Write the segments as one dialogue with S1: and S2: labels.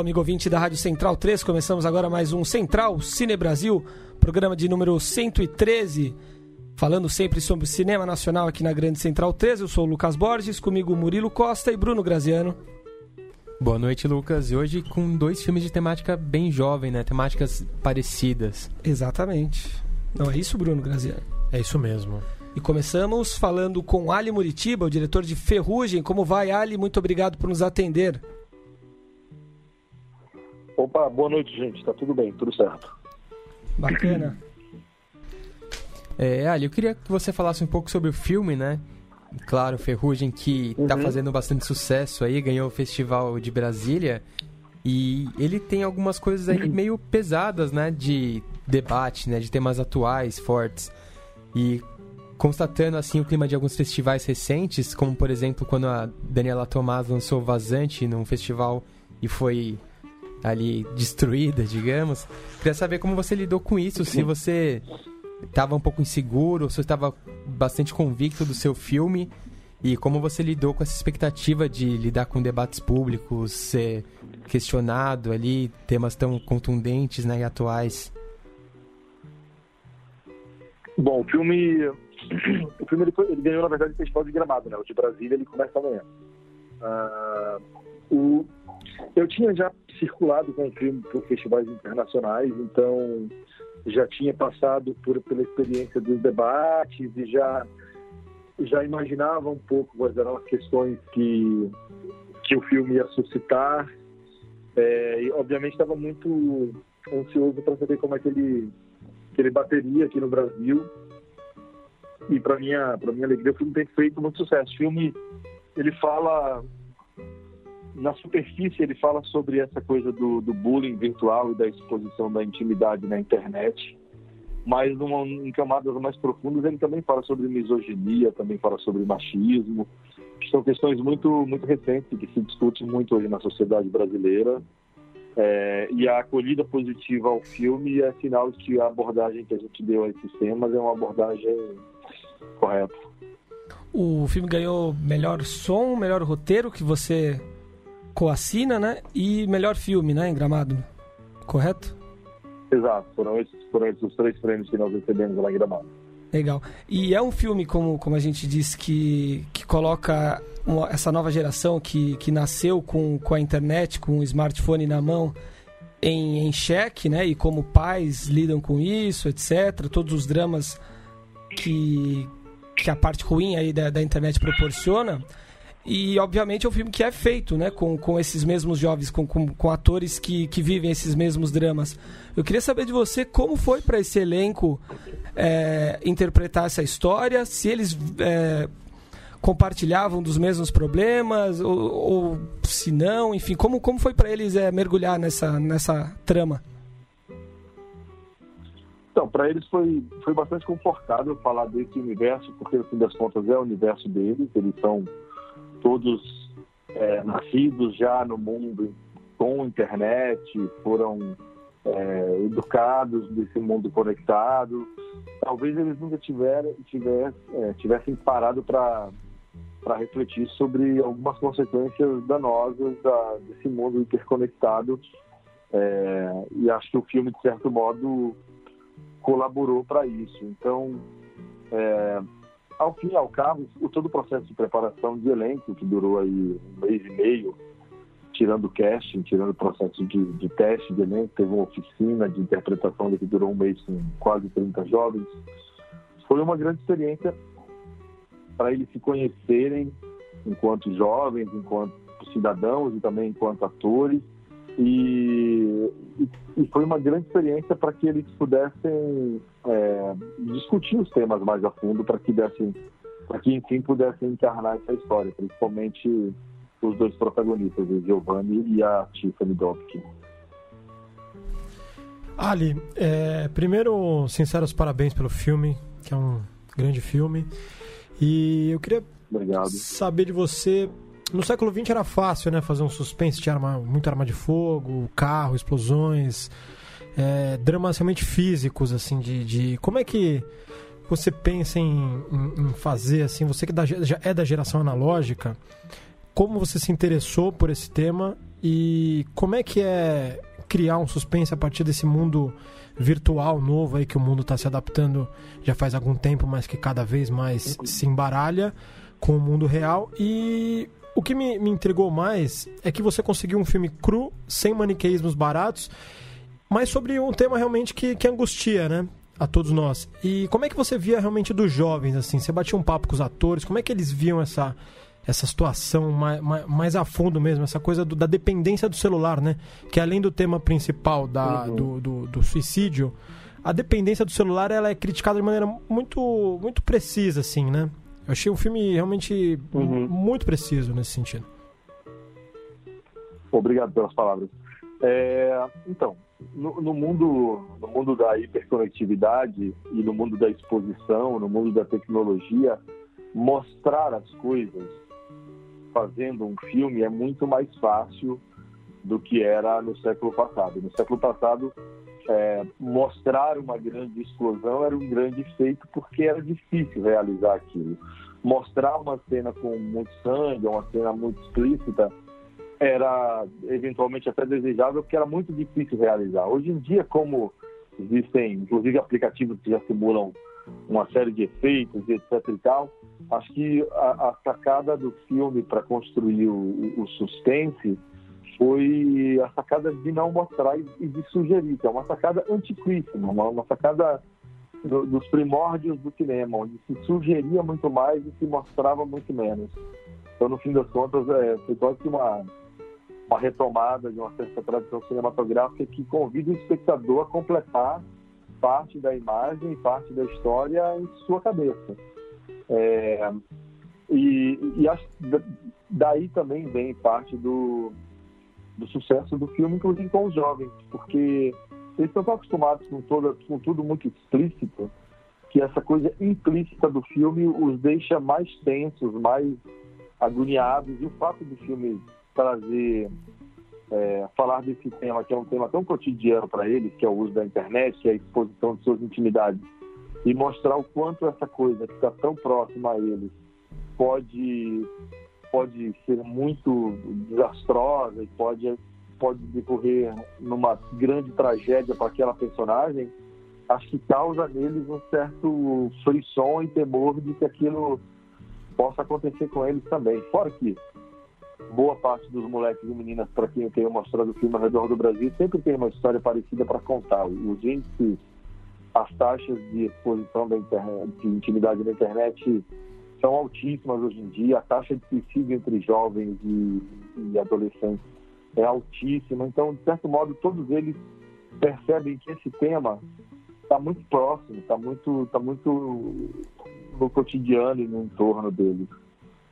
S1: Amigo ouvinte da Rádio Central 3, começamos agora mais um Central Cine Brasil, programa de número 113, falando sempre sobre cinema nacional aqui na Grande Central 3. Eu sou o Lucas Borges, comigo Murilo Costa e Bruno Graziano.
S2: Boa noite, Lucas. E hoje com dois filmes de temática bem jovem, né? Temáticas parecidas.
S1: Exatamente. Não é isso, Bruno Graziano?
S3: É isso mesmo.
S1: E começamos falando com Ali Muritiba, o diretor de Ferrugem. Como vai, Ali? Muito obrigado por nos atender.
S4: Opa, boa noite, gente. Tá tudo bem, tudo certo.
S1: Bacana.
S2: É, Ali, eu queria que você falasse um pouco sobre o filme, né? Claro, Ferrugem, que tá
S4: Uhum.
S2: fazendo bastante sucesso aí, ganhou o Festival de Brasília. E ele tem algumas coisas aí meio pesadas, né? De debate, né? De temas atuais, fortes. E constatando, assim, o clima de alguns festivais recentes, como, por exemplo, quando a Daniela Tomás lançou Vazante num festival e foi ali destruída, digamos. Queria saber como você lidou com isso, se você estava um pouco inseguro, se você estava bastante convicto do seu filme e como você lidou com essa expectativa de lidar com debates públicos, ser questionado ali, temas tão contundentes né, e atuais.
S4: Bom, o filme. O filme ele, foi- ele ganhou, na verdade, o Festival de Gramado, né? O de Brasília ele começa amanhã. Ah, o, eu tinha já circulado com o filme por festivais internacionais, então já tinha passado por, pela experiência dos debates e já, já imaginava um pouco quais eram as questões que, que o filme ia suscitar. É, e, obviamente, estava muito ansioso para saber como é que ele, que ele bateria aqui no Brasil. E para minha, para minha alegria, o filme tem feito muito sucesso. O filme, ele fala na superfície, ele fala sobre essa coisa do, do bullying virtual e da exposição da intimidade na internet. Mas numa, em camadas mais profundas, ele também fala sobre misoginia, também fala sobre machismo, que são questões muito, muito recentes que se discutem muito hoje na sociedade brasileira. É, e a acolhida positiva ao filme é sinal de que a abordagem que a gente deu a esses temas é uma abordagem correta.
S1: O filme ganhou melhor som, melhor roteiro, que você coassina, né? E melhor filme, né? Em Gramado. Correto?
S4: Exato, foram esses, foram esses os três prêmios que nós recebemos lá em Gramado.
S1: Legal. E é um filme, como, como a gente disse, que, que coloca uma- essa nova geração que, que nasceu com, com a internet, com o smartphone na mão, em, em xeque, né? E como pais lidam com isso, etc. Todos os dramas que, que a parte ruim aí da, da internet proporciona. E, obviamente, é um filme que é feito né, com, com esses mesmos jovens, com, com, com atores que, que vivem esses mesmos dramas. Eu queria saber de você como foi para esse elenco é, interpretar essa história, se eles é, compartilhavam dos mesmos problemas, ou, ou se não, enfim, como, como foi para eles é, mergulhar nessa, nessa trama?
S4: Então, para eles foi, foi bastante confortável falar desse universo, porque no fim das contas é o universo deles, eles são todos é, nascidos já no mundo com internet, foram é, educados desse mundo conectado. Talvez eles nunca tiveram, tiver, é, tivessem parado para para refletir sobre algumas consequências danosas da, desse mundo interconectado. É, e acho que o filme, de certo modo, colaborou para isso. Então, é, ao fim e ao cabo, o, todo o processo de preparação de elenco, que durou aí um mês e meio, tirando o casting, tirando o processo de, de teste de elenco, teve uma oficina de interpretação que durou um mês com quase 30 jovens. Foi uma grande experiência para eles se conhecerem enquanto jovens, enquanto cidadãos e também enquanto atores. E, e, foi uma grande experiência para que eles pudessem é, discutir os temas mais a fundo, para que dessem, para que enfim pudessem encarnar essa história, principalmente os dois protagonistas, o Giovanni e a Tiffany Dobkin.
S3: Ali, é, primeiro, sinceros parabéns pelo filme, que é um grande filme. E eu queria
S4: Obrigado.
S3: saber de você. No século XX era fácil, né? Fazer um suspense, tinha arma, muita arma de fogo, carro, explosões, é, dramas realmente físicos, assim, de, de. Como é que você pensa em, em, em fazer, assim, você que já é da geração analógica, como você se interessou por esse tema e como é que é criar um suspense a partir desse mundo virtual novo aí que o mundo está se adaptando já faz algum tempo, mas que cada vez mais se embaralha com o mundo real. E o que me, me intrigou mais é que você conseguiu um filme cru, sem maniqueísmos baratos, mas sobre um tema realmente que, que angustia, né? A todos nós. E como é que você via realmente dos jovens, assim? Você batia um papo com os atores, como é que eles viam essa, essa situação mais, mais, mais a fundo mesmo, essa coisa do, da dependência do celular, né? Que além do tema principal da, uhum. do, do, do, suicídio, a dependência do celular ela é criticada de maneira muito, muito precisa, assim, né? Eu achei o filme realmente uhum. muito preciso nesse sentido.
S4: Obrigado pelas palavras. É, então, no, no, mundo, no mundo da hiperconectividade e no mundo da exposição, no mundo da tecnologia, mostrar as coisas fazendo um filme é muito mais fácil do que era no século passado. No século passado, é, mostrar uma grande explosão era um grande feito porque era difícil realizar aquilo. Mostrar uma cena com muito sangue, uma cena muito explícita, era eventualmente até desejável porque era muito difícil realizar. Hoje em dia, como existem inclusive aplicativos que já simulam uma série de efeitos etc e tal, acho que a, a sacada do filme para construir o, o, suspense foi a sacada de não mostrar e, de sugerir, que é uma sacada antiquíssima, uma, uma sacada do, dos primórdios do cinema, onde se sugeria muito mais e se mostrava muito menos. Então, no fim das contas, é, foi quase que uma, uma retomada de uma certa tradição cinematográfica que convida o espectador a completar parte da imagem parte da história em sua cabeça. É, e, e acho, daí também vem parte do, do sucesso do filme, inclusive com os jovens, porque eles estão acostumados com, toda, com tudo muito explícito, que essa coisa implícita do filme os deixa mais tensos, mais agoniados, e o fato do filme trazer, é, falar desse tema, que é um tema tão cotidiano para eles, que é o uso da internet, que é a exposição de suas intimidades, e mostrar o quanto essa coisa que está tão próxima a eles pode pode ser muito desastrosa e pode pode decorrer numa grande tragédia para aquela personagem acho que causa neles um certo frisson e temor de que aquilo possa acontecer com eles também. Fora que boa parte dos moleques e meninas para quem eu tenho mostrado o filme ao redor do Brasil sempre tem uma história parecida para contar. Os índices as taxas de exposição da internet, de intimidade na internet são altíssimas hoje em dia, a taxa de suicídio entre jovens e, e adolescentes é altíssima, então, de certo modo, todos eles percebem que esse tema está muito próximo, está muito, tá muito no cotidiano e no entorno deles.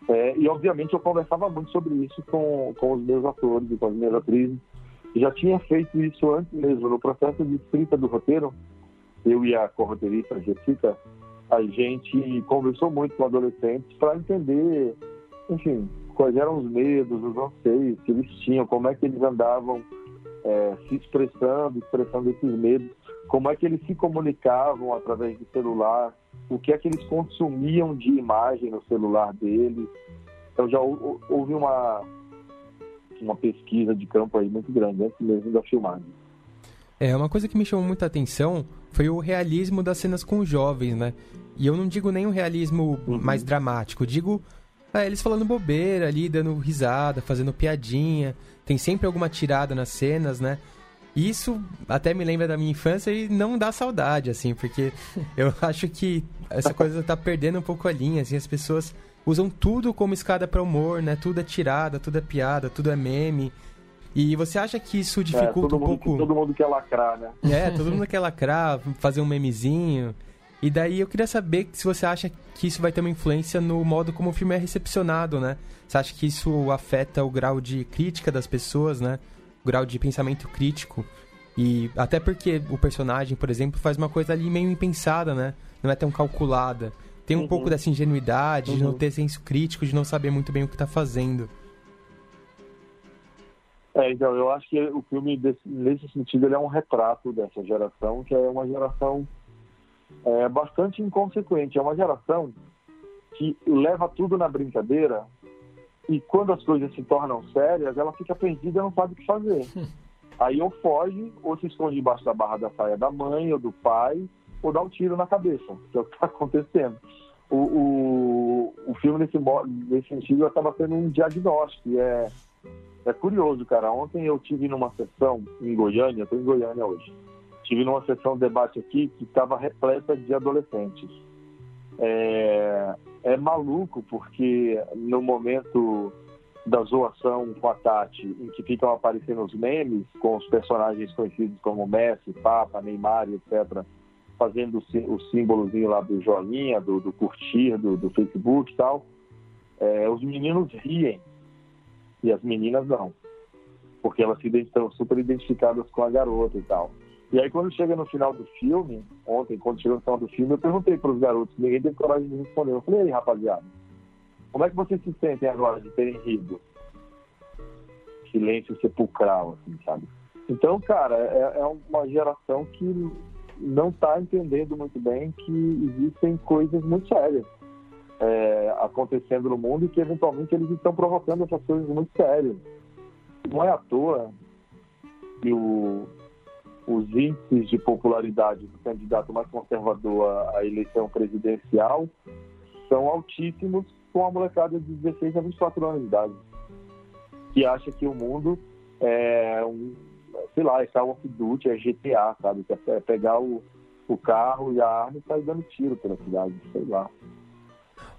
S4: É, e, obviamente, eu conversava muito sobre isso com, com os meus atores e com as minhas atrizes. Já tinha feito isso antes mesmo, no processo de escrita do roteiro, eu e a corroteirista Jessica, a gente conversou muito com adolescentes para entender, enfim, quais eram os medos, os anseios que eles tinham, como é que eles andavam é, se expressando, expressando esses medos, como é que eles se comunicavam através do celular, o que é que eles consumiam de imagem no celular deles. Então já houve uma, uma pesquisa de campo aí muito grande, antes mesmo da filmagem.
S2: É, uma coisa que me chamou muita atenção foi o realismo das cenas com os jovens, né? E eu não digo nem um realismo uhum. mais dramático, digo é, eles falando bobeira ali, dando risada, fazendo piadinha. Tem sempre alguma tirada nas cenas, né? Isso até me lembra da minha infância e não dá saudade, assim, porque eu acho que essa coisa tá perdendo um pouco a linha, assim, as pessoas usam tudo como escada para humor, né? Tudo é tirada, tudo é piada, tudo é meme. E você acha que isso dificulta
S4: é, um
S2: pouco.
S4: todo mundo quer lacrar, né?
S2: É, todo mundo quer lacrar, fazer um memezinho. E daí eu queria saber se você acha que isso vai ter uma influência no modo como o filme é recepcionado, né? Você acha que isso afeta o grau de crítica das pessoas, né? O grau de pensamento crítico. E até porque o personagem, por exemplo, faz uma coisa ali meio impensada, né? Não é tão calculada. Tem um
S4: Uhum.
S2: pouco dessa ingenuidade, de não
S4: Uhum.
S2: ter senso crítico, de não saber muito bem o que tá fazendo.
S4: É, então, eu acho que o filme, desse- nesse sentido, ele é um retrato dessa geração, que é uma geração é, bastante inconsequente. É uma geração que leva tudo na brincadeira e quando as coisas se tornam sérias, ela fica perdida e não sabe o que fazer. Aí ou foge, ou se esconde debaixo da barra da saia da mãe ou do pai, ou dá um tiro na cabeça, que é o que está acontecendo. O, o, o filme, nesse, nesse sentido, acaba sendo um diagnóstico. É, é curioso, cara. Ontem eu tive numa sessão em Goiânia, estou em Goiânia hoje. Tive numa sessão de debate aqui que estava repleta de adolescentes. É, é maluco porque no momento da zoação com a Tati, em que ficam aparecendo os memes com os personagens conhecidos como Messi, Papa, Neymar, etc., fazendo o sí- o símbolozinho lá do joinha, do, do curtir, do, do Facebook e tal, é, os meninos riem e as meninas não, porque elas estão super identificadas com a garota e tal. E aí quando chega no final do filme, ontem, quando chegou no final do filme, eu perguntei para os garotos, ninguém teve coragem de responder. Eu falei, rapaziada, como é que vocês se sentem agora de terem rido? Silêncio sepulcral, assim, sabe? Então, cara, é, é uma geração que não está entendendo muito bem que existem coisas muito sérias é, acontecendo no mundo e que eventualmente eles estão provocando essas coisas muito sérias. Não é à toa que o, os índices de popularidade do candidato mais conservador à, eleição presidencial são altíssimos com a molecada de 16 a 24 anos de idade, que acha que o mundo é um, sei lá, é Call of Duty, é GTA, sabe? Que é pegar o, o carro e a arma e sair dando tiro pela cidade, sei lá.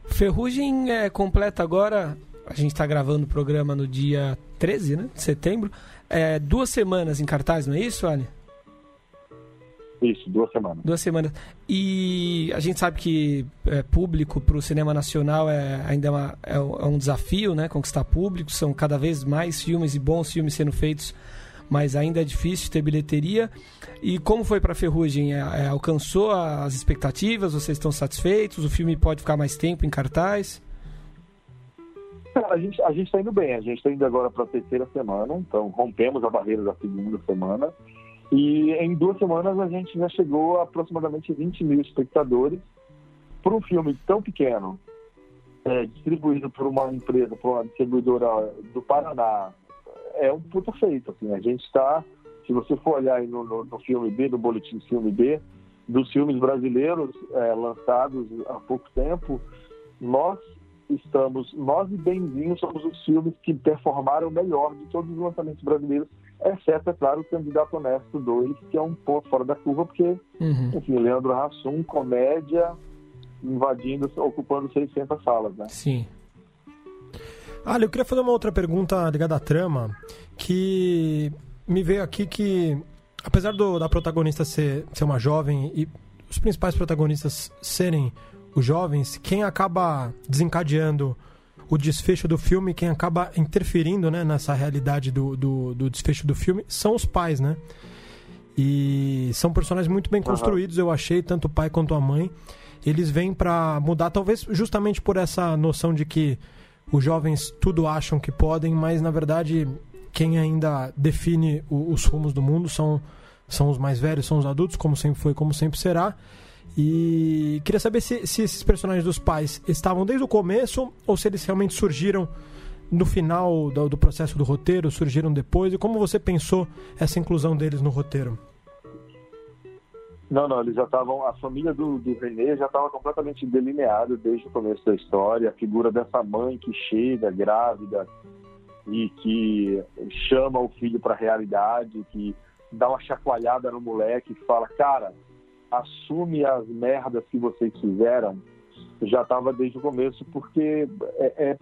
S1: Ferrugem é, completa agora. A gente está gravando o programa no dia 13 né, de setembro. É, duas semanas em cartaz, não é isso, Ali?
S4: Isso, duas semanas.
S1: Duas semanas. E a gente sabe que é, público para o cinema nacional é ainda uma, é, um- é um desafio, né? Conquistar público. São cada vez mais filmes e bons filmes sendo feitos, mas ainda é difícil ter bilheteria. E como foi para Ferrugem? É, é, alcançou as expectativas? Vocês estão satisfeitos? O filme pode ficar mais tempo em cartaz?
S4: A gente a está indo bem. A gente está indo agora para a terceira semana, então rompemos a barreira da segunda semana. E em duas semanas a gente já chegou a aproximadamente 20 mil espectadores. Por um filme tão pequeno, é, distribuído por uma empresa, por uma distribuidora do Paraná, é um puto feito. Assim. A gente está, se você for olhar no, no, no filme B, no boletim filme B, dos filmes brasileiros é, lançados há pouco tempo, nós estamos, nós e Benzinho somos os filmes que performaram melhor de todos os lançamentos brasileiros, exceto, é claro, o Candidato Honesto 2, que é um ponto fora da curva, porque,
S1: Uhum.
S4: enfim, Leandro Hassum, comédia, invadindo, ocupando 600 salas, né?
S1: Sim.
S3: Ali, eu queria fazer uma outra pergunta ligada à trama, que me veio aqui que, apesar do- da protagonista ser, ser uma jovem e os principais protagonistas serem os jovens, quem acaba desencadeando o desfecho do filme, quem acaba interferindo né, nessa realidade do, do, do desfecho do filme, são os pais, né? E são personagens muito bem construídos, eu achei, tanto o pai quanto a mãe. Eles vêm pra mudar, talvez justamente por essa noção de que os jovens tudo acham que podem, mas na verdade quem ainda define o- os rumos do mundo são, são os mais velhos, são os adultos, como sempre foi, como sempre será. E queria saber se, se esses personagens dos pais estavam desde o começo ou se eles realmente surgiram no final do, do processo do roteiro, surgiram depois, e como você pensou essa inclusão deles no roteiro?
S4: Não, não, eles já estavam. A família do, do René já estava completamente delineada desde o começo da história. A figura dessa mãe que chega grávida e que chama o filho para a realidade, que dá uma chacoalhada no moleque e fala: Cara, assume as merdas que vocês fizeram. Já estava desde o começo, porque é,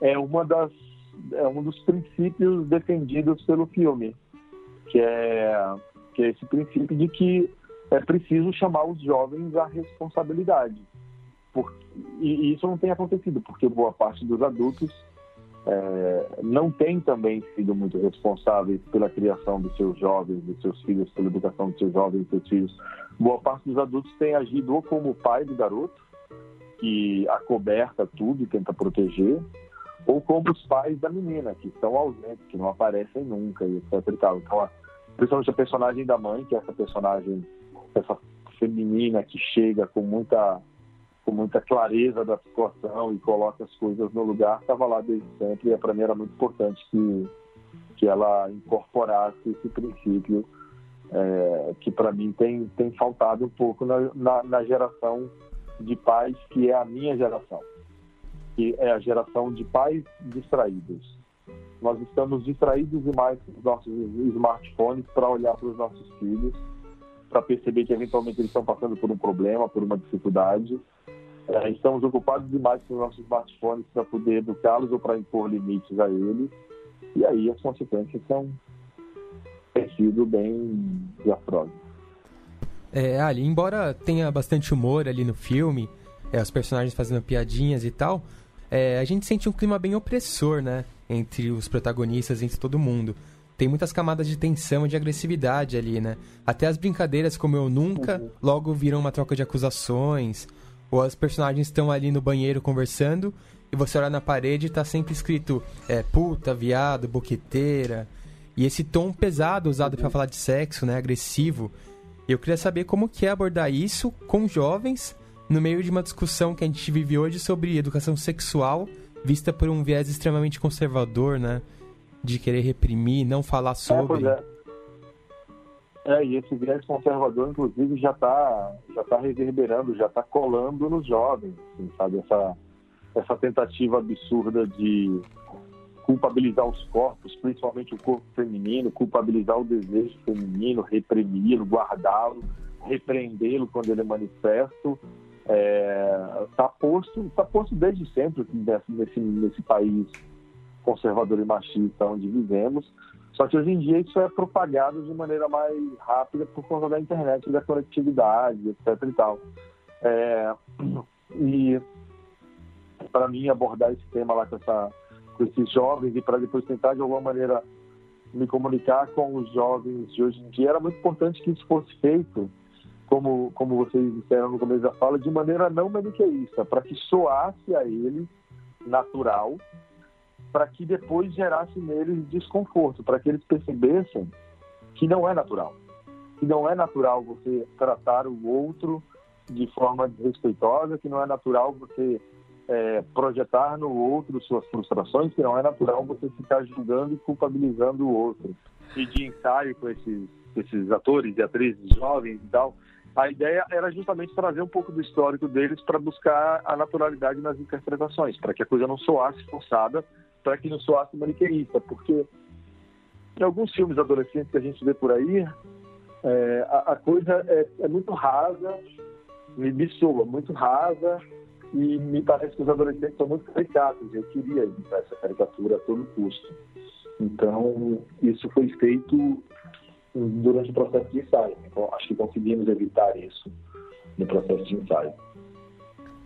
S4: é, é uma das é um dos princípios defendidos pelo filme, que é que é esse princípio de que é preciso chamar os jovens à responsabilidade. E isso não tem acontecido, porque boa parte dos adultos é, não tem também sido muito responsáveis pela criação dos seus jovens, dos seus filhos, pela educação dos seus jovens, dos seus filhos. Boa parte dos adultos tem agido ou como pai do garoto, que acoberta tudo e tenta proteger, ou como os pais da menina, que estão ausentes, que não aparecem nunca, e etc. E tal. Então, principalmente a personagem da mãe, que é essa personagem, essa feminina que chega com muita com muita clareza da situação e coloca as coisas no lugar, estava lá desde sempre e para mim era muito importante que, que ela incorporasse esse princípio é, que para mim tem, tem faltado um pouco na, na, na, geração de pais que é a minha geração, que é a geração de pais distraídos. Nós estamos distraídos demais com os nossos smartphones para olhar para os nossos filhos, para perceber que eventualmente eles estão passando por um problema, por uma dificuldade é, estamos ocupados demais com os nossos smartphones para poder educá-los ou para impor limites a eles. E aí as consequências são têm sido bem desastrosas.
S2: É, Ali, embora tenha bastante humor ali no filme, é, os personagens fazendo piadinhas e tal, é, a gente sente um clima bem opressor, né? Entre os protagonistas, entre todo mundo. Tem muitas camadas de tensão e de agressividade ali, né? Até as brincadeiras como Eu Nunca uhum. logo viram uma troca de acusações ou as personagens estão ali no banheiro conversando e você olha na parede e tá sempre escrito é, puta, viado, boqueteira. E esse tom pesado usado para falar de sexo, né, agressivo. Eu queria saber como que é abordar isso com jovens no meio de uma discussão que a gente vive hoje sobre educação sexual vista por um viés extremamente conservador, né? De querer reprimir, não falar é, sobre.
S4: É, é, e esse viés conservador, inclusive, já está já tá reverberando, já está colando nos jovens, assim, sabe? Essa, essa tentativa absurda de culpabilizar os corpos, principalmente o corpo feminino, culpabilizar o desejo feminino, reprimi-lo, guardá-lo, repreendê-lo quando ele é manifesto, está é, tá posto, tá posto desde sempre nesse, nesse país conservador e machista onde vivemos. Só que hoje em dia isso é propagado de maneira mais rápida por conta da internet, da conectividade, etc. e tal. É, e para mim abordar esse tema lá com, essa, com esses jovens e para depois tentar de alguma maneira me comunicar com os jovens de hoje em dia era muito importante que isso fosse feito, como, como vocês disseram no começo da fala, de maneira não maniqueísta, para que soasse a eles natural para que depois gerasse neles desconforto, para que eles percebessem que não é natural. Que não é natural você tratar o outro de forma desrespeitosa, que não é natural você é, projetar no outro suas frustrações, que não é natural você ficar julgando e culpabilizando o outro. E de ensaio com esses, esses atores e atrizes jovens e tal, a ideia era justamente trazer um pouco do histórico deles para buscar a naturalidade nas interpretações, para que a coisa não soasse forçada, para que não soasse maniqueísta, porque em alguns filmes adolescentes que a gente vê por aí, é, a, a, coisa é, é, muito rasa, me, me soa muito rasa, e me parece que os adolescentes são muito caricatos. Eu queria evitar essa caricatura a todo custo. Então, isso foi feito durante o processo de ensaio. Então, acho que conseguimos evitar isso no processo de ensaio.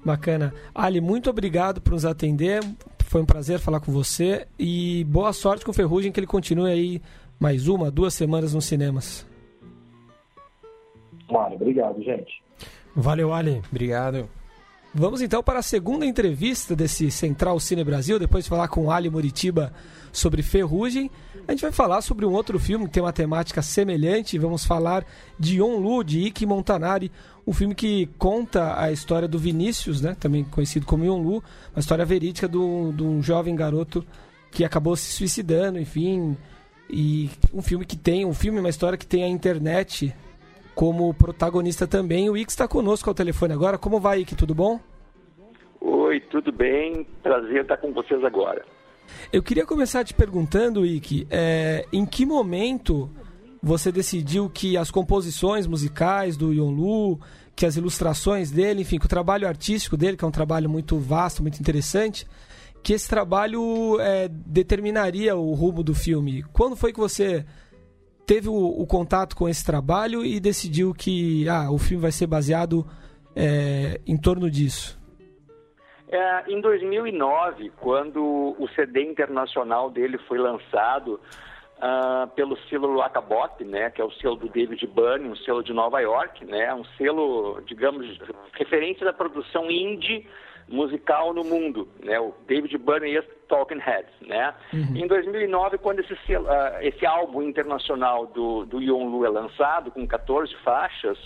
S1: Bacana. Ali, muito obrigado por nos atender. Foi um prazer falar com você e boa sorte com o Ferrugem, que ele continue aí mais uma, duas semanas nos cinemas.
S4: Claro, obrigado, gente.
S3: Valeu, Ali.
S2: Obrigado.
S1: Vamos então para a segunda entrevista desse Central Cine Brasil, depois de falar com Ali Muritiba sobre Ferrugem. A gente vai falar sobre um outro filme que tem uma temática semelhante. Vamos falar de On Lu, de Ike Montanari, um filme que conta a história do Vinícius, né, também conhecido como Yon Lu, uma história verídica de um jovem garoto que acabou se suicidando, enfim. E um filme que tem, um filme, uma história que tem a internet como protagonista também. O Ike está conosco ao telefone agora. Como vai, Ike? Tudo bom?
S5: Oi, tudo bem? Prazer estar com vocês agora.
S1: Eu queria começar te perguntando, Ike, é, em que momento você decidiu que as composições musicais do Lu, que as ilustrações dele, enfim, que o trabalho artístico dele, que é um trabalho muito vasto, muito interessante, que esse trabalho é, determinaria o rumo do filme. Quando foi que você teve o, o, contato com esse trabalho e decidiu que ah, o filme vai ser baseado é, em torno disso?
S5: É, em 2009, quando o CD internacional dele foi lançado uh, pelo selo Lacabop, né, que é o selo do David Byrne, um selo de Nova York, né, um selo, digamos, referência da produção indie musical no mundo, né? O David Byrne e Talking Heads, né? Uhum. Em 2009, quando esse, uh, esse álbum internacional do, do Yon Lu é lançado, com 14 faixas,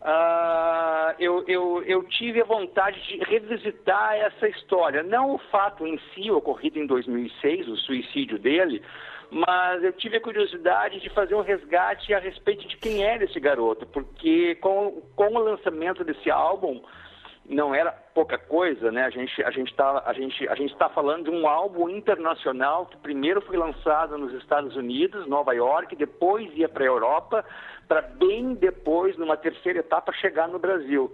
S5: uh, eu, eu, eu tive a vontade de revisitar essa história. Não o fato em si ocorrido em 2006, o suicídio dele, mas eu tive a curiosidade de fazer um resgate a respeito de quem era esse garoto, porque com, com o lançamento desse álbum, não era pouca coisa, né? A gente a gente está a gente a gente está falando de um álbum internacional que primeiro foi lançado nos Estados Unidos, Nova York, depois ia para a Europa, para bem depois, numa terceira etapa, chegar no Brasil.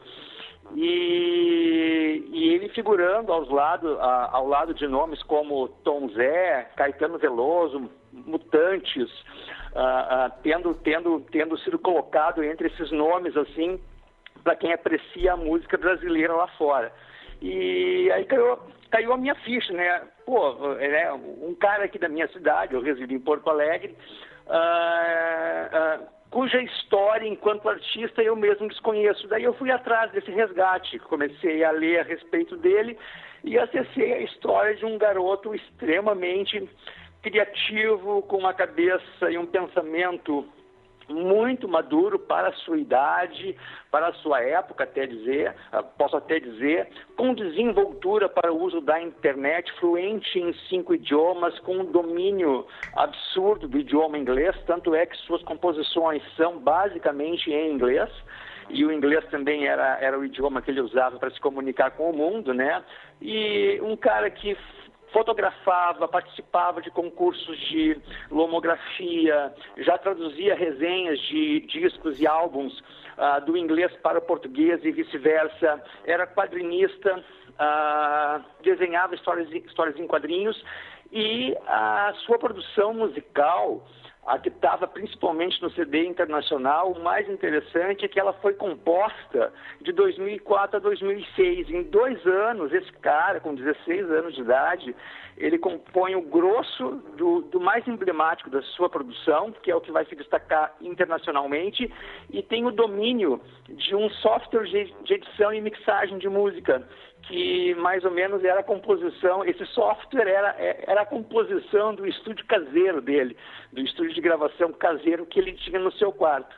S5: E, e ele figurando aos lado, a, ao lado de nomes como Tom Zé, Caetano Veloso, Mutantes, uh, uh, tendo, tendo, tendo sido colocado entre esses nomes assim para quem aprecia a música brasileira lá fora. E aí caiu, caiu a minha ficha, né? Pô, é um cara aqui da minha cidade, eu resido em Porto Alegre, uh, uh, cuja história enquanto artista eu mesmo desconheço. Daí eu fui atrás desse resgate, comecei a ler a respeito dele e acessei a história de um garoto extremamente criativo, com uma cabeça e um pensamento muito maduro para a sua idade, para a sua época, até dizer, ah, posso até dizer, com desenvoltura para o uso da internet, fluente em cinco idiomas, com um domínio absurdo do idioma inglês, tanto é que suas composições são basicamente em inglês e o inglês também era, era o idioma que ele usava para se comunicar com o mundo, né? E um cara que fotografava, participava de concursos de lomografia, já traduzia resenhas de discos e álbuns uh, do inglês para o português e vice-versa, era quadrinista, uh, desenhava histórias, histórias em quadrinhos e a sua produção musical a que estava principalmente no CD internacional, o mais interessante é que ela foi composta de 2004 a 2006. Em dois anos, esse cara, com 16 anos de idade, ele compõe o grosso do, do mais emblemático da sua produção, que é o que vai se destacar internacionalmente, e tem o domínio de um software de, edição e mixagem de música, que mais ou menos era a composição, esse software era, era a composição do estúdio caseiro dele, do estúdio de gravação caseiro que ele tinha no seu quarto.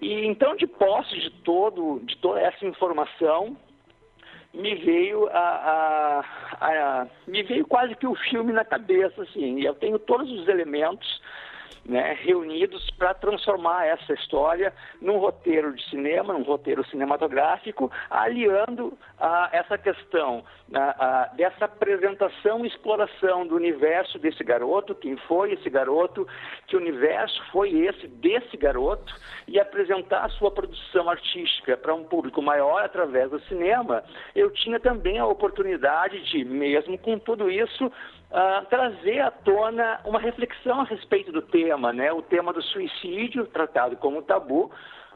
S5: E então, de posse de, todo, de toda essa informação, me veio a, a, a, me veio quase que o filme na cabeça, assim, eu tenho todos os elementos né, reunidos para transformar essa história num roteiro de cinema, num roteiro cinematográfico, aliando a, essa questão a, dessa apresentação e exploração do universo desse garoto, quem foi esse garoto, que universo foi esse desse garoto, e apresentar a sua produção artística para um público maior através do cinema, eu tinha também a oportunidade de, mesmo com tudo isso, uh, trazer à tona uma reflexão a respeito do tema, né? O tema do suicídio, tratado como tabu,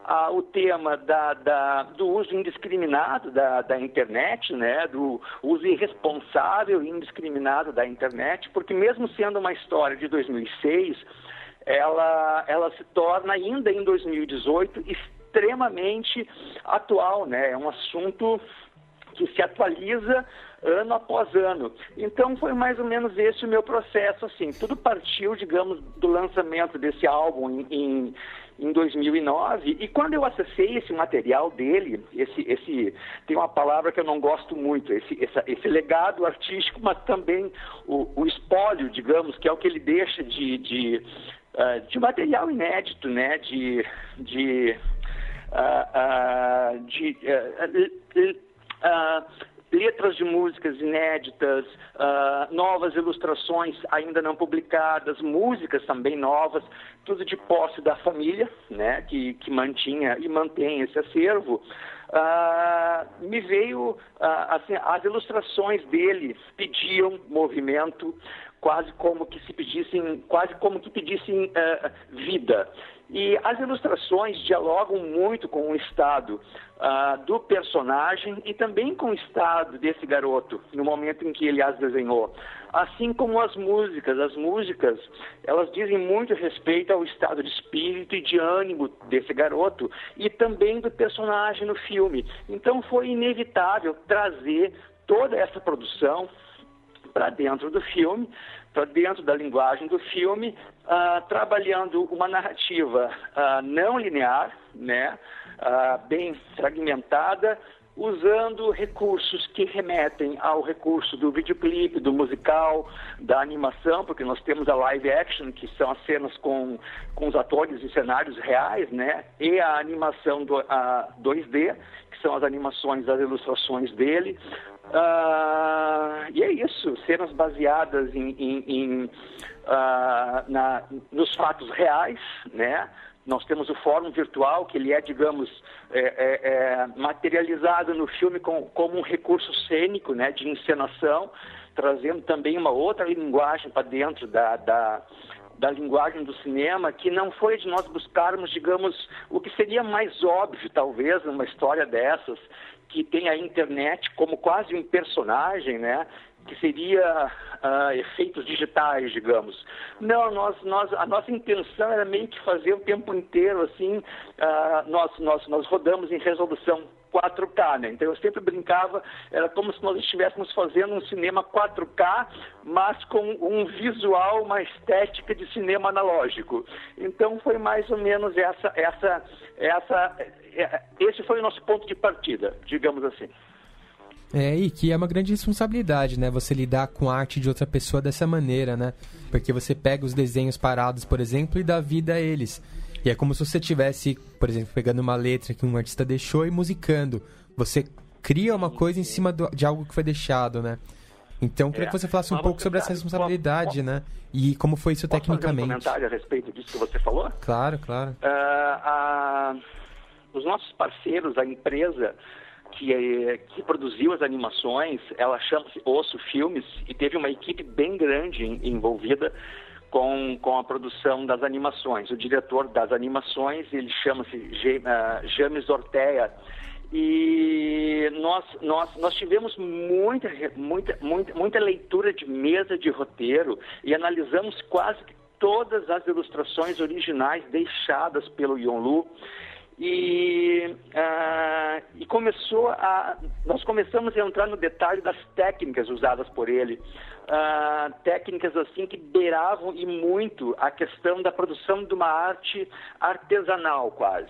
S5: uh, o tema da, da, do uso indiscriminado da, da internet, né? Do uso irresponsável e indiscriminado da internet, porque mesmo sendo uma história de 2006, ela, ela se torna ainda em 2018 extremamente atual, né? É um assunto que se atualiza ano após ano. Então foi mais ou menos esse o meu processo, assim. Tudo partiu, digamos, do lançamento desse álbum em, em 2009 e quando eu acessei esse material dele, esse, esse tem uma palavra que eu não gosto muito, esse, esse, esse legado artístico, mas também o, o espólio, digamos, que é o que ele deixa de, de, uh, de material inédito, né, de, de, uh, uh, de letras de músicas inéditas, uh, novas ilustrações ainda não publicadas, músicas também novas, tudo de posse da família, né, que, que mantinha e mantém esse acervo. Uh, me veio, uh, assim, as ilustrações dele pediam movimento, quase como que se pedissem, quase como que pedissem vida. E as ilustrações dialogam muito com o estado uh, do personagem e também com o estado desse garoto no momento em que ele as desenhou. Assim como as músicas, as músicas, elas dizem muito respeito ao estado de espírito e de ânimo desse garoto e também do personagem no filme. Então foi inevitável trazer toda essa produção para dentro do filme, para dentro da linguagem do filme, uh, trabalhando uma narrativa uh, não linear, né, uh, bem fragmentada, usando recursos que remetem ao recurso do videoclipe, do musical, da animação, porque nós temos a live action, que são as cenas com, com os atores e cenários reais, né, e a animação do, a 2D, que são as animações das ilustrações dele. Uh, e é isso, cenas baseadas em, em, em uh, na, nos fatos reais, né? Nós temos o fórum virtual, que ele é, digamos, é, é, é materializado no filme com, como um recurso cênico, né, de encenação, trazendo também uma outra linguagem para dentro da, da, da linguagem do cinema, que não foi de nós buscarmos, digamos, o que seria mais óbvio, talvez, numa história dessas, que tem a internet como quase um personagem, né? que seria uh, efeitos digitais, digamos. Não, nós, nós, a nossa intenção era meio que fazer o tempo inteiro assim, uh, nós, nós, nós rodamos em resolução 4K, né? Então eu sempre brincava, era como se nós estivéssemos fazendo um cinema 4K, mas com um visual, uma estética de cinema analógico. Então foi mais ou menos essa, essa, essa, é, esse foi o nosso ponto de partida, digamos assim.
S2: É, e que é uma grande responsabilidade, né? Você lidar com a arte de outra pessoa dessa maneira, né? Porque você pega os desenhos parados, por exemplo, e dá vida a eles. E é como se você tivesse, por exemplo, pegando uma letra que um artista deixou e musicando. Você cria uma coisa em cima do, de algo que foi deixado, né? Então, eu queria é, que você falasse um pouco sobre essa responsabilidade, né? E como foi isso
S5: posso
S2: tecnicamente.
S5: Fazer um comentário a respeito disso que você falou?
S2: Claro, claro.
S5: Uh, os nossos parceiros, a empresa que, é, que produziu as animações, ela chama-se Osso Filmes e teve uma equipe bem grande envolvida com, com a produção das animações. O diretor das animações, ele chama-se uh, James Ortega, e nós, nós, nós tivemos muita, muita, muita, muita leitura de mesa de roteiro e analisamos quase todas as ilustrações originais deixadas pelo Yonlu e, uh, e começou a, nós começamos a entrar no detalhe das técnicas usadas por ele, uh, técnicas assim que beiravam e muito a questão da produção de uma arte artesanal quase,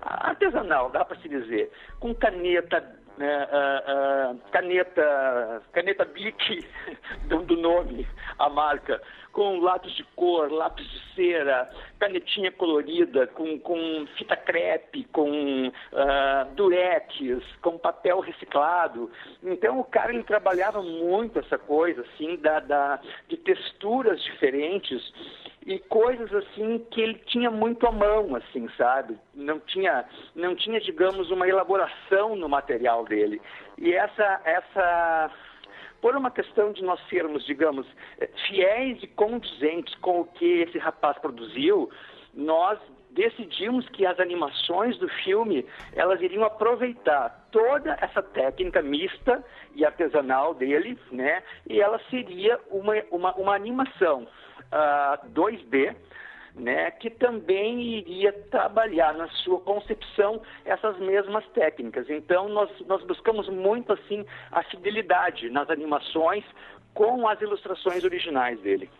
S5: artesanal dá para se dizer, com caneta uh, caneta caneta Bic do, do nome a marca com lápis de cor, lápis de cera, canetinha colorida, com, com fita crepe, com uh, durex, com papel reciclado. Então o cara ele trabalhava muito essa coisa assim da, da de texturas diferentes e coisas assim que ele tinha muito à mão, assim, sabe? Não tinha, não tinha, digamos, uma elaboração no material dele. E essa, essa por uma questão de nós sermos, digamos, eh, fiéis e condizentes com o que esse rapaz produziu, nós decidimos que as animações do filme elas iriam aproveitar toda essa técnica mista e artesanal dele, né? E ela seria uma, uma, uma animação uh, ah, 2D né, que também iria trabalhar na sua concepção essas mesmas técnicas. Então, nós, nós buscamos muito assim a fidelidade nas animações com as ilustrações originais dele.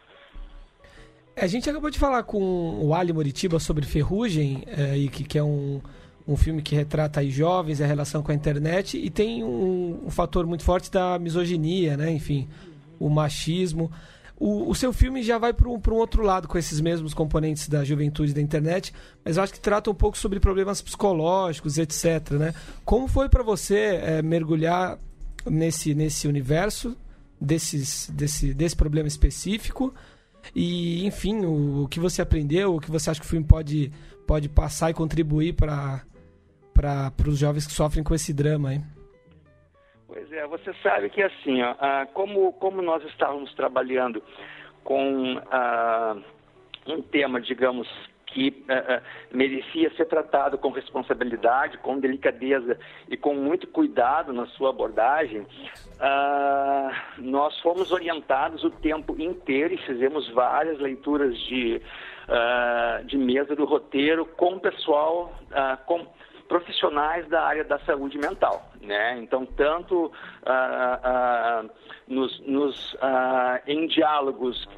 S1: A gente acabou de falar com o Ali Moritiba sobre Ferrugem, é, que, que é um, um filme que retrata aí jovens, a relação com a internet, e tem um, um fator muito forte da misoginia, né? enfim, o machismo. O, o seu filme já vai para um, um outro lado com esses mesmos componentes da juventude da internet, mas eu acho que trata um pouco sobre problemas psicológicos, etc. Né? Como foi para você é, mergulhar nesse, nesse universo desses, desse, desse problema específico? E, enfim, o, o que você aprendeu, o que você acha que o filme pode, pode passar e contribuir para os jovens que sofrem com esse drama aí?
S5: Pois é, você sabe que assim, ó, ah, como, como nós estávamos trabalhando com ah, um tema, digamos, que uh, merecia ser tratado com responsabilidade, com delicadeza e com muito cuidado na sua abordagem, uh, nós fomos orientados o tempo inteiro e fizemos várias leituras de, uh, de mesa do roteiro com pessoal, com profissionais da área da saúde mental. Né? Então, tanto nos, nos em diálogos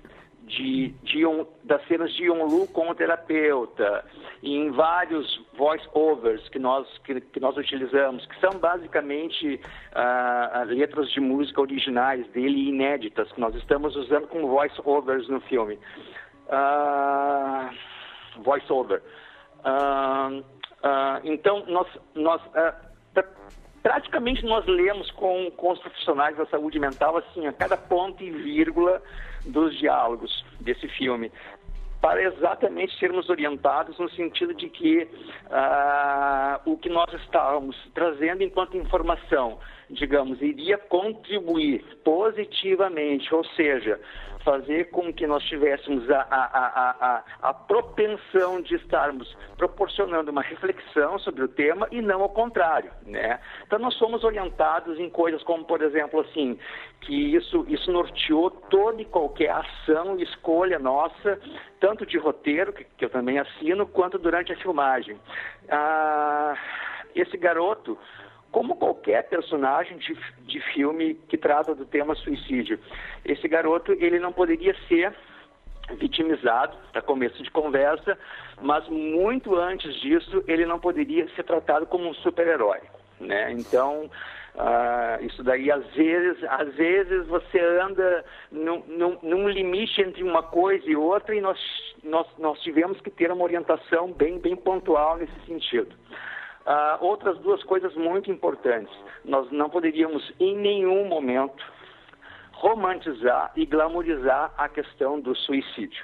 S5: de, de um, das cenas de Lu com o terapeuta, e em vários voice-overs que nós, que, que, nós utilizamos, que são basicamente uh, letras de música originais dele inéditas, que nós estamos usando como voice-overs no filme. Uh, voice-over. Uh, então, nós, nós praticamente nós lemos com, com os profissionais da saúde mental assim, a cada ponto e vírgula dos diálogos desse filme. Para exatamente sermos orientados no sentido de que uh, o que nós estávamos trazendo enquanto informação, digamos, iria contribuir positivamente, ou seja, fazer com que nós tivéssemos a, a, a, a, propensão de estarmos proporcionando uma reflexão sobre o tema e não ao contrário, né? Então nós somos orientados em coisas como, por exemplo, assim, que isso, isso norteou toda e qualquer ação e escolha nossa, tanto de roteiro, que, que eu também assino, quanto durante a filmagem. Ah, esse garoto como qualquer personagem de, de filme que trata do tema suicídio. Esse garoto, ele não poderia ser vitimizado, para começo de conversa, mas muito antes disso, ele não poderia ser tratado como um super-herói. Né? Então, uh, isso daí, às vezes, às vezes você anda num, num, num, limite entre uma coisa e outra e nós, nós, nós tivemos que ter uma orientação bem, bem pontual nesse sentido. Uh, outras duas coisas muito importantes. Nós não poderíamos, em nenhum momento, romantizar e glamorizar a questão do suicídio.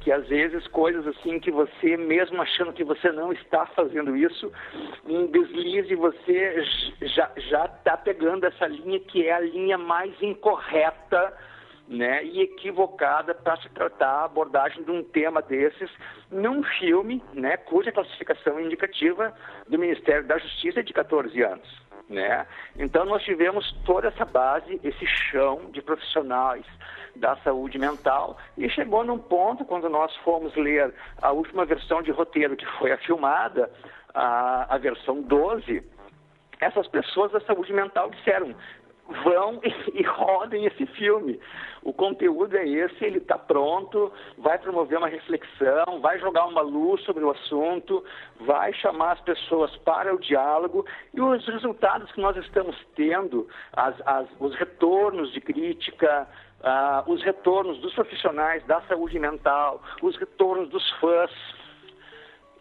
S5: Que às vezes coisas assim que você, mesmo achando que você não está fazendo isso, um deslize você já está pegando essa linha que é a linha mais incorreta né, e equivocada para se tratar a abordagem de um tema desses num filme, né, cuja classificação indicativa do Ministério da Justiça é de 14 anos. Né? Então nós tivemos toda essa base, esse chão de profissionais da saúde mental e chegou num ponto quando nós fomos ler a última versão de roteiro que foi a filmada, a, a versão 12, essas pessoas da saúde mental disseram vão e, e rodem esse filme. O conteúdo é esse, ele está pronto, vai promover uma reflexão, vai jogar uma luz sobre o assunto, vai chamar as pessoas para o diálogo e os resultados que nós estamos tendo, as, as, os retornos de crítica, uh, os retornos dos profissionais da saúde mental, os retornos dos fãs,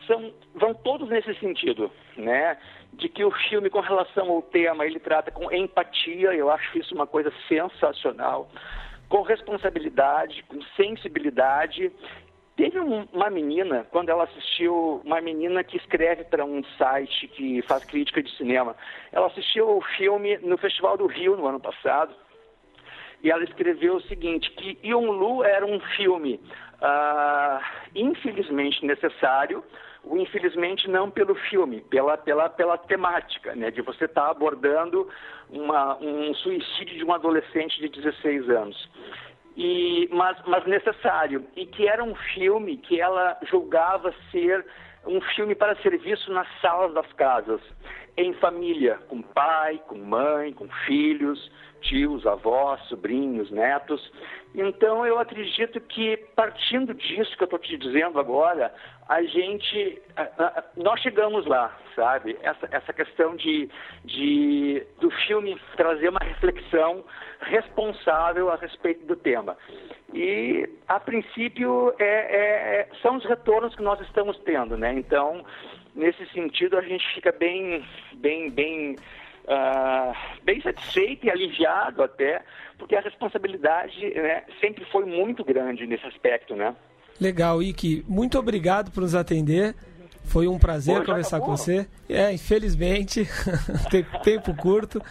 S5: são, vão todos nesse sentido, né? De que o filme, com relação ao tema, ele trata com empatia, eu acho isso uma coisa sensacional, com responsabilidade, com sensibilidade. Teve uma menina, quando ela assistiu, uma menina que escreve para um site que faz crítica de cinema, ela assistiu o filme no Festival do Rio no ano passado, e ela escreveu o seguinte, que Yonlu era um filme uh, infelizmente necessário, infelizmente não pelo filme, pela, pela, pela temática, né, de você estar tá abordando uma, um suicídio de um adolescente de 16 anos. E, mas, mas necessário, e que era um filme que ela julgava ser um filme para ser visto nas salas das casas, em família, com pai, com mãe, com filhos, tios, avós, sobrinhos, netos. Então eu acredito que partindo disso que eu estou te dizendo agora, a gente, nós chegamos lá, sabe? Essa, essa questão de, de do filme trazer uma reflexão responsável a respeito do tema. E a princípio é, é, são os retornos que nós estamos tendo, né? Então nesse sentido a gente fica bem, bem, bem Uh, bem satisfeito e aliviado até, porque a responsabilidade né, sempre foi muito grande nesse aspecto, né?
S1: Legal, Ike. Muito obrigado por nos atender. Foi um prazer
S5: Pô,
S1: conversar com você. É, infelizmente, tem tempo curto,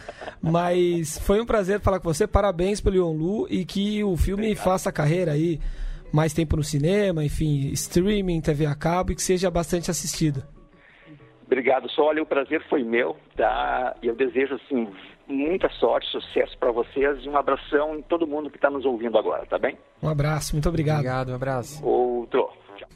S1: mas foi um prazer falar com você. Parabéns pelo Yonlu e que o filme faça carreira aí, mais tempo no cinema, enfim, streaming, TV a cabo e que seja bastante assistido.
S5: Obrigado, só olha, o prazer foi meu, tá? E eu desejo, assim, muita sorte, sucesso para vocês e um abração em todo mundo que está nos ouvindo agora, tá bem?
S1: Um abraço, muito obrigado.
S2: Obrigado, um abraço.
S5: Outro. Tchau.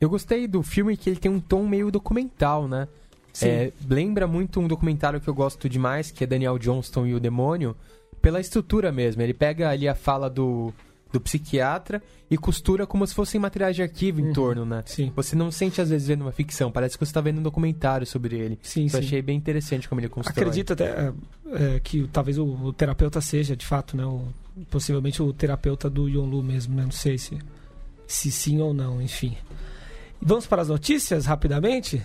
S2: Eu gostei do filme que ele tem um tom meio documental, né?
S1: Sim.
S2: É, lembra muito um documentário que eu gosto demais, que é Daniel Johnston e o Demônio, pela estrutura mesmo. Ele pega ali a fala do, do psiquiatra e costura como se fossem materiais de arquivo em
S1: Uhum.
S2: torno, né?
S1: Sim,
S2: Você não sente às vezes vendo uma ficção, parece que você está vendo um documentário sobre ele.
S1: sim,
S2: Eu
S1: sim.
S2: achei bem interessante como ele constrói.
S1: Acredito até é, é, que talvez o, o terapeuta seja, de fato, né? O, possivelmente o terapeuta do Yonlu mesmo, né? Não sei se, se sim ou não, enfim. Vamos para as notícias rapidamente?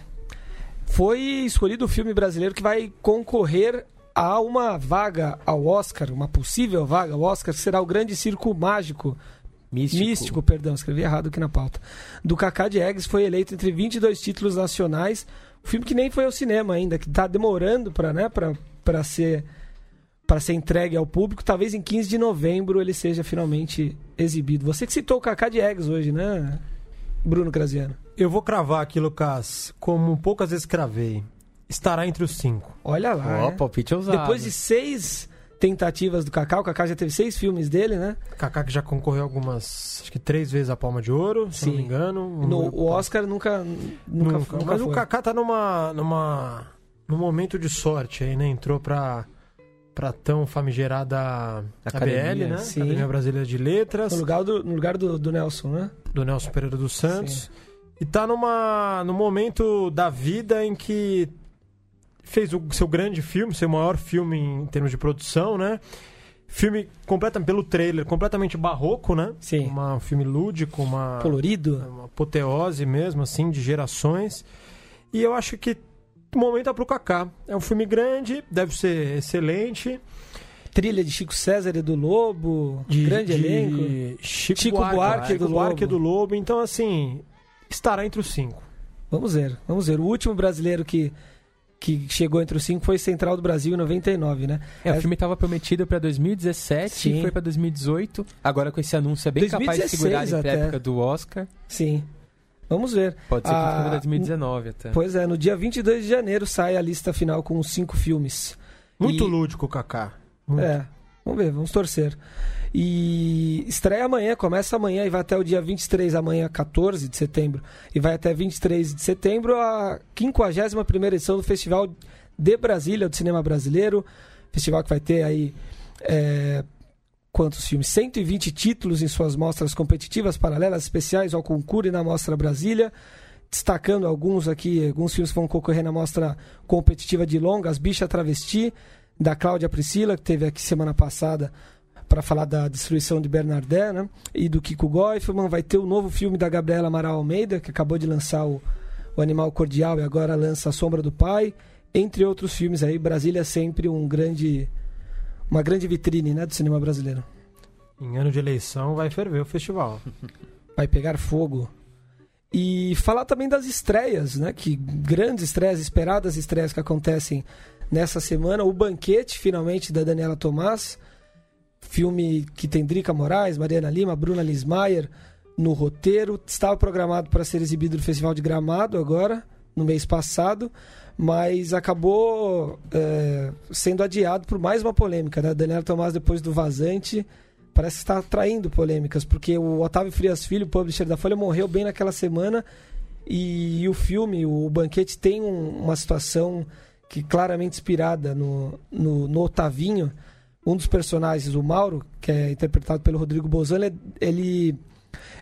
S1: Foi escolhido o filme brasileiro que vai concorrer a uma vaga ao Oscar, uma possível vaga ao Oscar, que será o Grande Circo Mágico
S2: Místico.
S1: Místico, perdão, escrevi errado aqui na pauta. Do Kaká Diegues foi eleito entre 22 títulos nacionais. Um filme que nem foi ao cinema ainda, que está demorando para né, pra, pra ser para ser entregue ao público. Talvez em 15 de novembro ele seja finalmente exibido. Você que citou o Kaká Diegues hoje, né, Bruno Graziano?
S3: Eu vou cravar aqui, Lucas, como poucas vezes cravei. Estará entre os cinco.
S1: Olha lá.
S2: Ó,
S1: né?
S2: palpite ousado.
S1: Depois de seis tentativas do Kaká, o Kaká já teve seis filmes dele, né?
S3: Kaká que já concorreu algumas, acho que três vezes a Palma de Ouro, se
S1: Sim.
S3: não me engano.
S1: No, o Oscar nunca nunca,
S3: Nunca.
S1: nunca
S3: Mas
S1: foi.
S3: o Kaká tá numa, numa, num momento de sorte aí, né? Entrou pra, pra tão famigerada
S2: Academia,
S3: ABL, né?
S1: sim.
S3: Academia Brasileira de Letras,
S1: No lugar do, no lugar do, do Nelson, né?
S3: do Nelson Pereira dos Santos. E tá numa, num momento da vida em que fez o seu grande filme, seu maior filme em termos de produção, né? Filme completamente, pelo trailer, completamente barroco, né?
S1: Sim.
S3: Uma, um filme lúdico, uma...
S1: Colorido.
S3: uma apoteose mesmo, assim, de gerações. E eu acho que o momento é pro Kaká. É um filme grande, deve ser excelente.
S1: Trilha de Chico César e do Lobo.
S3: De,
S1: grande
S3: de
S1: elenco.
S3: Chico,
S1: Chico
S3: Buarque,
S1: Buarque do
S3: Buarque
S1: Lobo.
S3: do Lobo. Então, assim, estará entre os cinco.
S1: Vamos ver, vamos ver. O último brasileiro que, que chegou entre os cinco foi Central do Brasil em 99, né?
S2: É, o filme estava prometido para 2017
S1: Sim.
S2: e foi para 2018. Agora com esse anúncio é bem capaz de
S1: 2016
S2: segurar
S1: até.
S2: época do Oscar.
S1: Sim. Vamos ver.
S2: Pode ser que
S1: Ah,
S2: filme 2019 até.
S1: Pois é, no dia 22 de janeiro sai a lista final com os cinco filmes.
S3: Muito
S1: E-
S3: lúdico o Kaká. Muito.
S1: É, vamos ver, vamos torcer. E estreia amanhã, começa amanhã e vai até o dia 23, amanhã 14 de setembro, e vai até 23 de setembro a 51ª edição do Festival de Brasília, do Cinema Brasileiro. Festival que vai ter aí é, quantos filmes? 120 títulos em suas mostras competitivas, paralelas, especiais ao concurso e na Mostra Brasília. Destacando alguns aqui, alguns filmes que vão concorrer na mostra competitiva de longas, Bicha Travesti, da Cláudia Priscila, que teve aqui semana passada para falar da destruição de Bernardé, né? E do Kiko Goifman. Vai ter o novo filme da Gabriela Amaral Almeida, que acabou de lançar o, o Animal Cordial e agora lança A Sombra do Pai. Entre outros filmes aí, Brasília é sempre um grande, uma grande vitrine né, do cinema brasileiro.
S3: Em ano de eleição vai ferver o festival.
S1: Vai pegar fogo. E falar também das estreias, né? Que grandes estreias, esperadas estreias que acontecem nessa semana. O Banquete, finalmente, da Daniela Tomás. Filme que tem Drica Moraes, Mariana Lima, Bruna Lismayer no roteiro. Estava programado para ser exibido no Festival de Gramado agora, no mês passado, mas acabou é, sendo adiado por mais uma polêmica. Né? Daniela Tomás, depois do Vazante, parece estar atraindo polêmicas, porque o Otávio Frias Filho, publisher da Folha, morreu bem naquela semana e, o filme, o Banquete, tem um- uma situação que claramente inspirada no, no, no Otavinho. Um dos personagens, o Mauro, que é interpretado pelo Rodrigo Bozano, ele, ele,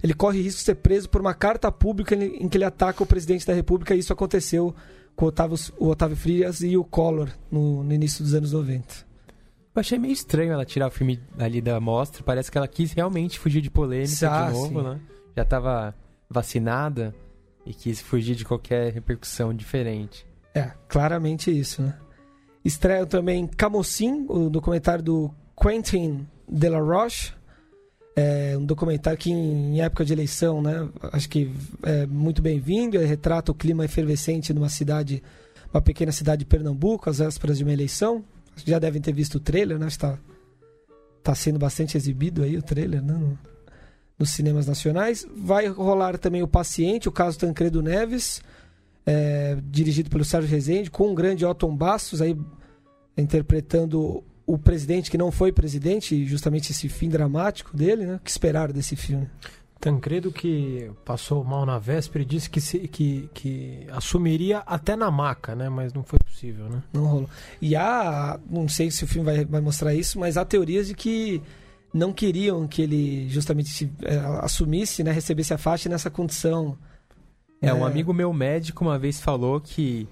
S1: ele corre risco de ser preso por uma carta pública em, que ele ataca o presidente da República e isso aconteceu com o Otávio, o Otávio Frias e o Collor no, no início dos anos 90.
S2: Eu achei meio estranho ela tirar o filme ali da mostra. Parece que ela quis realmente fugir de polêmica
S1: Ah,
S2: de novo,
S1: sim.
S2: né? Já tava vacinada e quis fugir de qualquer repercussão diferente.
S1: É, claramente isso, né? Estreia também Camocim, o documentário do Quentin Delaroche. É um documentário que, em época de eleição, né, acho que é muito bem-vindo. Ele retrata o clima efervescente numa cidade, uma pequena cidade de Pernambuco, às vésperas de uma eleição. Já devem ter visto o trailer, né? Está tá sendo bastante exibido aí o trailer, né? No, nos cinemas nacionais. Vai rolar também o Paciente, o caso Tancredo Neves, é, dirigido pelo Sérgio Rezende, com o grande Otton Bastos aí interpretando o presidente que não foi presidente, justamente esse fim dramático dele, né? O que esperar desse filme?
S3: Tancredo que passou mal na véspera e disse que, se, que, que assumiria até na maca, né? Mas não foi possível, né?
S1: Não rolou. E há, não sei se o filme vai, vai mostrar isso, mas há teorias de que não queriam que ele justamente é, assumisse, né? Recebesse a faixa nessa condição.
S2: É, um amigo meu médico uma vez falou que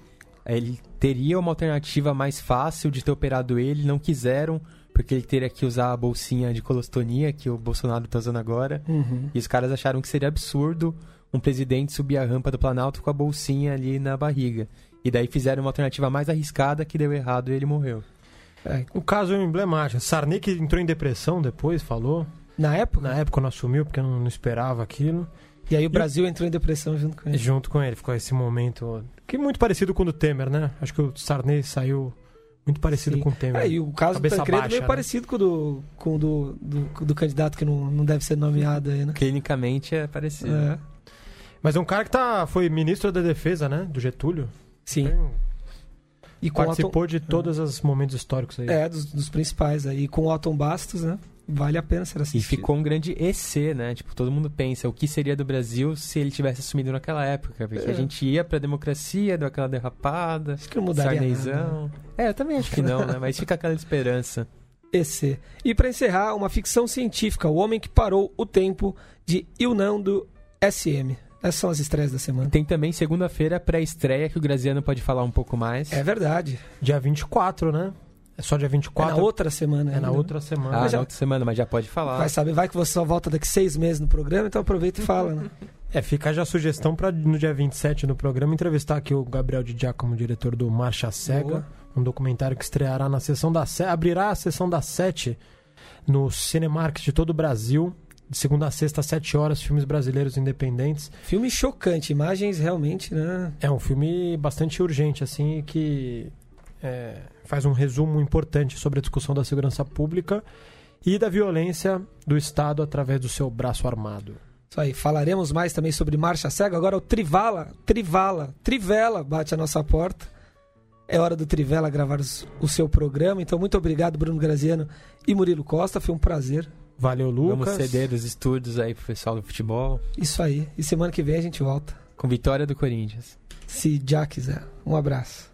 S2: ele teria uma alternativa mais fácil de ter operado ele, não quiseram, porque ele teria que usar a bolsinha de colostonia que o Bolsonaro está usando agora.
S1: Uhum.
S2: E os caras acharam que seria absurdo um presidente subir a rampa do Planalto com a bolsinha ali na barriga. E daí fizeram uma alternativa mais arriscada que deu errado e ele morreu.
S3: É, o caso é emblemático. Sarney que entrou em depressão depois, falou.
S1: Na época?
S3: Na época não assumiu, porque não, não esperava aquilo.
S1: E aí o Brasil entrou em depressão junto com ele.
S3: Junto com ele, ficou esse momento. Que é muito parecido com o do Temer, né? Acho que o Sarney saiu muito parecido
S1: Sim.
S3: com o Temer.
S1: É, e o caso
S3: Cabeça
S1: do Tancredo
S3: baixa,
S1: meio
S3: né?
S1: parecido com o do, com o do, do, do candidato que não, não deve ser nomeado aí, né?
S2: Clinicamente é parecido.
S1: É.
S3: Mas é um cara que tá, foi ministro da defesa, né? Do Getúlio.
S1: Sim.
S3: Tem-
S1: E
S3: participou
S1: Otton,
S3: de todos os momentos históricos aí.
S1: é, dos, dos principais aí. E com o Otton Bastos, né? Vale a pena ser
S2: E
S1: assistido.
S2: ficou um grande EC, né? Tipo, todo mundo pensa o que seria do Brasil se ele tivesse assumido naquela época. Porque
S1: É.
S2: a gente ia pra democracia, deu aquela derrapada,
S1: Acho que não mudaria nada.
S2: Sarneyzão. É, eu também acho que não, né? Mas fica aquela esperança.
S1: EC. E para encerrar, uma ficção científica, O Homem que Parou o Tempo, de Ilnan do SM. Essas são as estreias da semana.
S2: Tem também segunda-feira pré-estreia que o Graziano pode falar um pouco mais.
S1: É verdade.
S3: Dia 24, né? É só dia
S1: É
S3: 24.
S1: na outra semana.
S3: É na
S1: ainda.
S3: outra semana.
S2: Ah,
S1: já-
S2: na outra semana, mas já pode falar.
S1: Vai saber, vai que você só volta daqui seis meses no programa, então aproveita e fala, né?
S3: É, fica já a sugestão para no dia 27 no programa entrevistar aqui o Gabriel de Giacomo, diretor do Marcha Cega,
S1: Boa.
S3: um documentário que estreará na sessão da se... abrirá a sessão das 7 no Cinemark de todo o Brasil, de segunda a sexta às 7 horas, filmes brasileiros independentes.
S1: Filme chocante, imagens realmente, né?
S3: É um filme bastante urgente assim que é, faz um resumo importante sobre a discussão da segurança pública e da violência do Estado através do seu braço armado.
S1: Isso aí, falaremos mais também sobre Marcha Cega. Agora o Trivala, Trivala, Trivela bate a nossa porta. É hora do Trivela gravar os- o seu programa. Então, muito obrigado, Bruno Graziano e Murilo Costa. Foi um prazer.
S3: Valeu,
S2: Vamos
S3: Lucas.
S2: ceder os estúdios aí pro pessoal do futebol.
S1: Isso aí. E semana que vem a gente volta,
S2: Com vitória do Corinthians.
S1: se já quiser. Um abraço.